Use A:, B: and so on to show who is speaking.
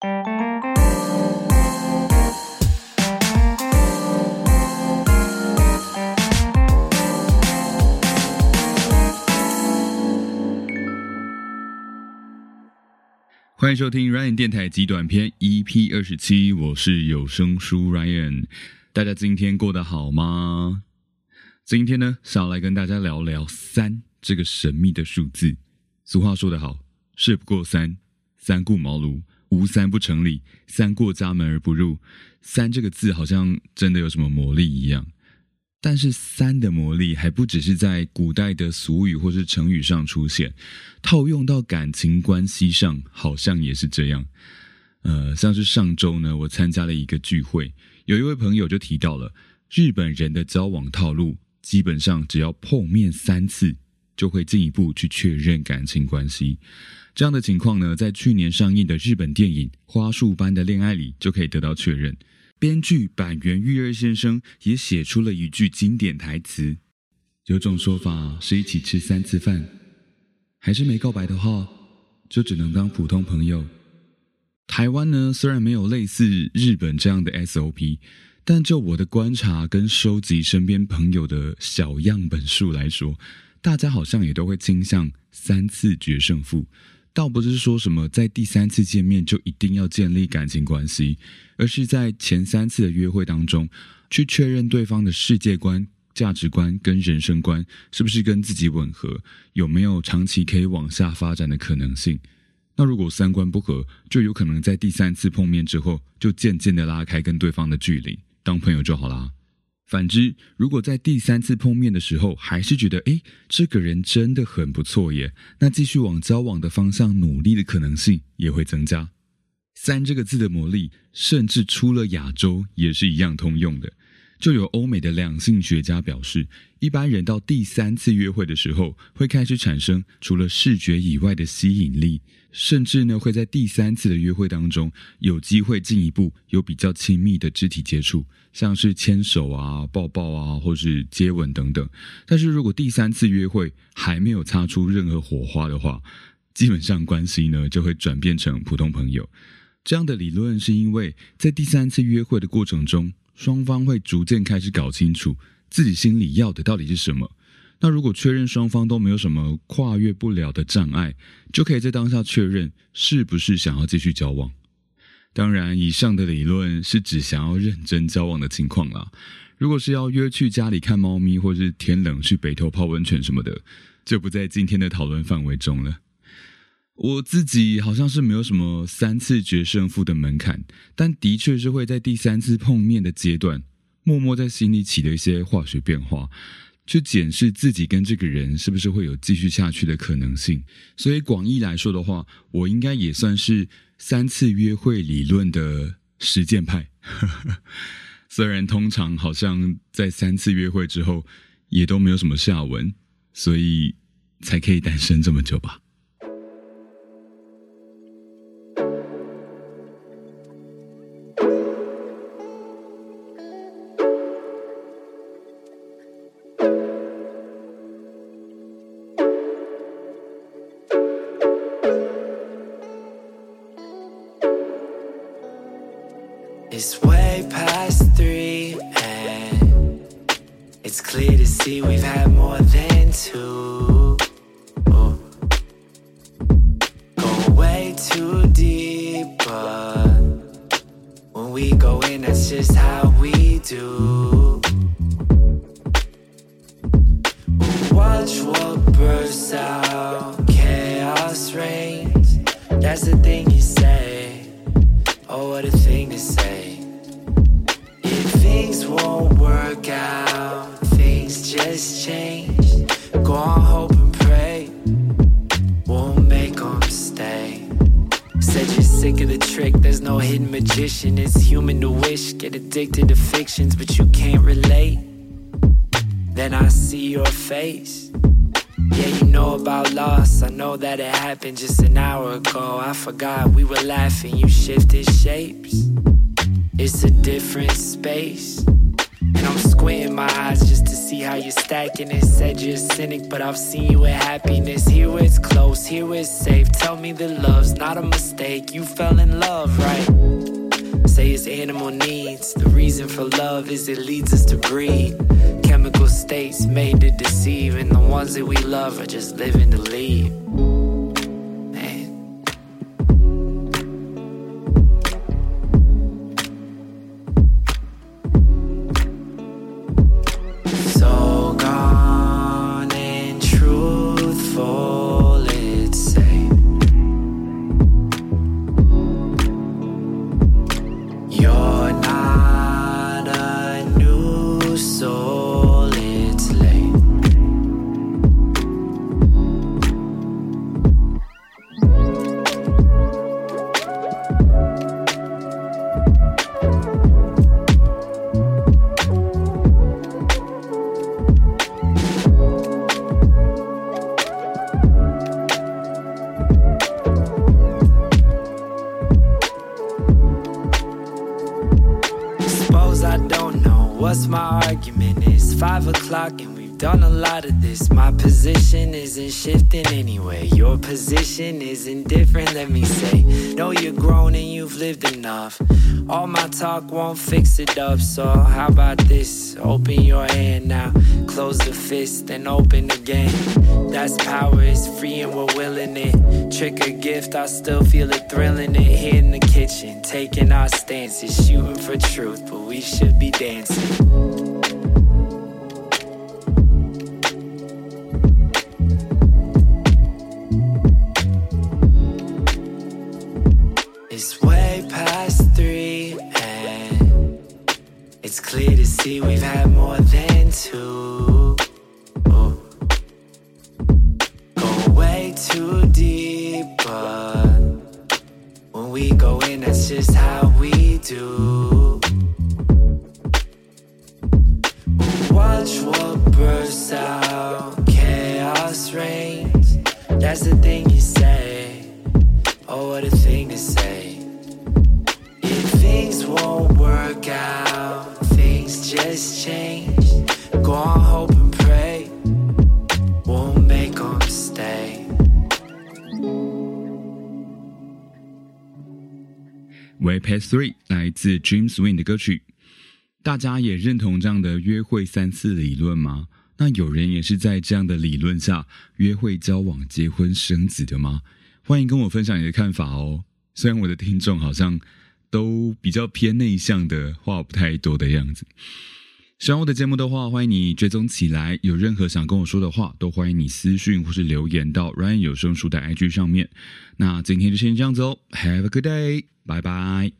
A: 欢迎收听 Ryan 电台极短篇 EP 二十七，我是有声书 Ryan。大家今天过得好吗？今天呢，想要来跟大家聊聊三这个神秘的数字。俗话说得好，事不过三，三顾茅庐，无三不成礼，三过家门而不入。三这个字好像真的有什么魔力一样。但是三的魔力还不只是在古代的俗语或是成语上出现，套用到感情关系上，好像也是这样。呃，像是上周呢，我参加了一个聚会，有一位朋友就提到了日本人的交往套路，基本上只要碰面三次，就会进一步去确认感情关系。这样的情况呢，在去年上映的日本电影《花束般的恋爱》里就可以得到确认。编剧板垣裕二先生也写出了一句经典台词：“有种说法是一起吃三次饭，还是没告白的话，就只能当普通朋友。”台湾呢，虽然没有类似日本这样的 SOP，但就我的观察跟收集身边朋友的小样本数来说，大家好像也都会倾向三次决胜负。倒不是说什么在第三次见面就一定要建立感情关系，而是在前三次的约会当中，去确认对方的世界观、价值观跟人生观是不是跟自己吻合，有没有长期可以往下发展的可能性。那如果三观不合，就有可能在第三次碰面之后，就渐渐的拉开跟对方的距离，当朋友就好啦。反之，如果在第三次碰面的时候还是觉得，诶，这个人真的很不错耶，那继续往交往的方向努力的可能性也会增加。三这个字的魔力，甚至出了亚洲也是一样通用的。就有欧美的两性学家表示，一般人到第三次约会的时候，会开始产生除了视觉以外的吸引力。甚至呢，会在第三次的约会当中有机会进一步有比较亲密的肢体接触，像是牵手啊、抱抱啊，或是接吻等等。但是如果第三次约会还没有擦出任何火花的话，基本上关系呢就会转变成普通朋友。这样的理论是因为在第三次约会的过程中，双方会逐渐开始搞清楚自己心里要的到底是什么。那如果确认双方都没有什么跨越不了的障碍，就可以在当下确认是不是想要继续交往。当然，以上的理论是指想要认真交往的情况啦。如果是要约去家里看猫咪，或是天冷去北头泡温泉什么的，就不在今天的讨论范围中了。我自己好像是没有什么三次决胜负的门槛，但的确是会在第三次碰面的阶段，默默在心里起了一些化学变化。去检视自己跟这个人是不是会有继续下去的可能性，所以广义来说的话，我应该也算是三次约会理论的实践派。虽然通常好像在三次约会之后也都没有什么下文，所以才可以单身这么久吧。
B: It's way past three, and it's clear to see we've had more than two. Ooh. Go way too deep, but when we go in, that's just how we do. Watch what bursts out, chaos reigns. That's the thing you say. Oh, what a thing to say. Things just change. Go on, hope and pray. Won't make them stay. Said you're sick of the trick, there's no hidden magician. It's human to wish, get addicted to fictions, but you can't relate. Then I see your face. Yeah, you know about loss. I know that it happened just an hour ago. I forgot we were laughing, you shifted shapes. It's a different space. And I'm squinting my eyes just to see how you're stacking it. Said you're a cynic, but I've seen you with happiness. Here it's close, here it's safe. Tell me the love's not a mistake. You fell in love, right? Say it's animal needs. The reason for love is it leads us to breed. Chemical states made to deceive, and the ones that we love are just living to lead. What's my argument? It's Five o'clock and we've done a lot of this. My position isn't shifting anyway. Your position isn't different, let me say. Know you're grown and you've lived enough. All my talk won't fix it up, so how about this? Open your hand now, close the fist, then open again. That's power, it's free and we're willing it. Trick or gift, I still feel it thrilling it. Here in the kitchen, taking our stances, shooting for truth, but we should be dancing. Clear to see we've had more than two. Ooh. Go way too deep, but when we go in, that's just how we do. Watch what bursts out, chaos reigns. That's the thing you say. Oh, what a thing to say. If things won't work out,
A: Past three 来自 james win 的歌曲。大家也认同这样的约会三次理论吗？那有人也是在这样的理论下约会、交往、结婚、生子的吗？欢迎跟我分享你的看法哦。虽然我的听众好像都比较偏内向的，话不太多的样子。喜欢我的节目的话，欢迎你追踪起来。有任何想跟我说的话，都欢迎你私讯或是留言到 Ryan 有声书的 IG 上面。那今天就先这样子哦，Have a good day，拜拜。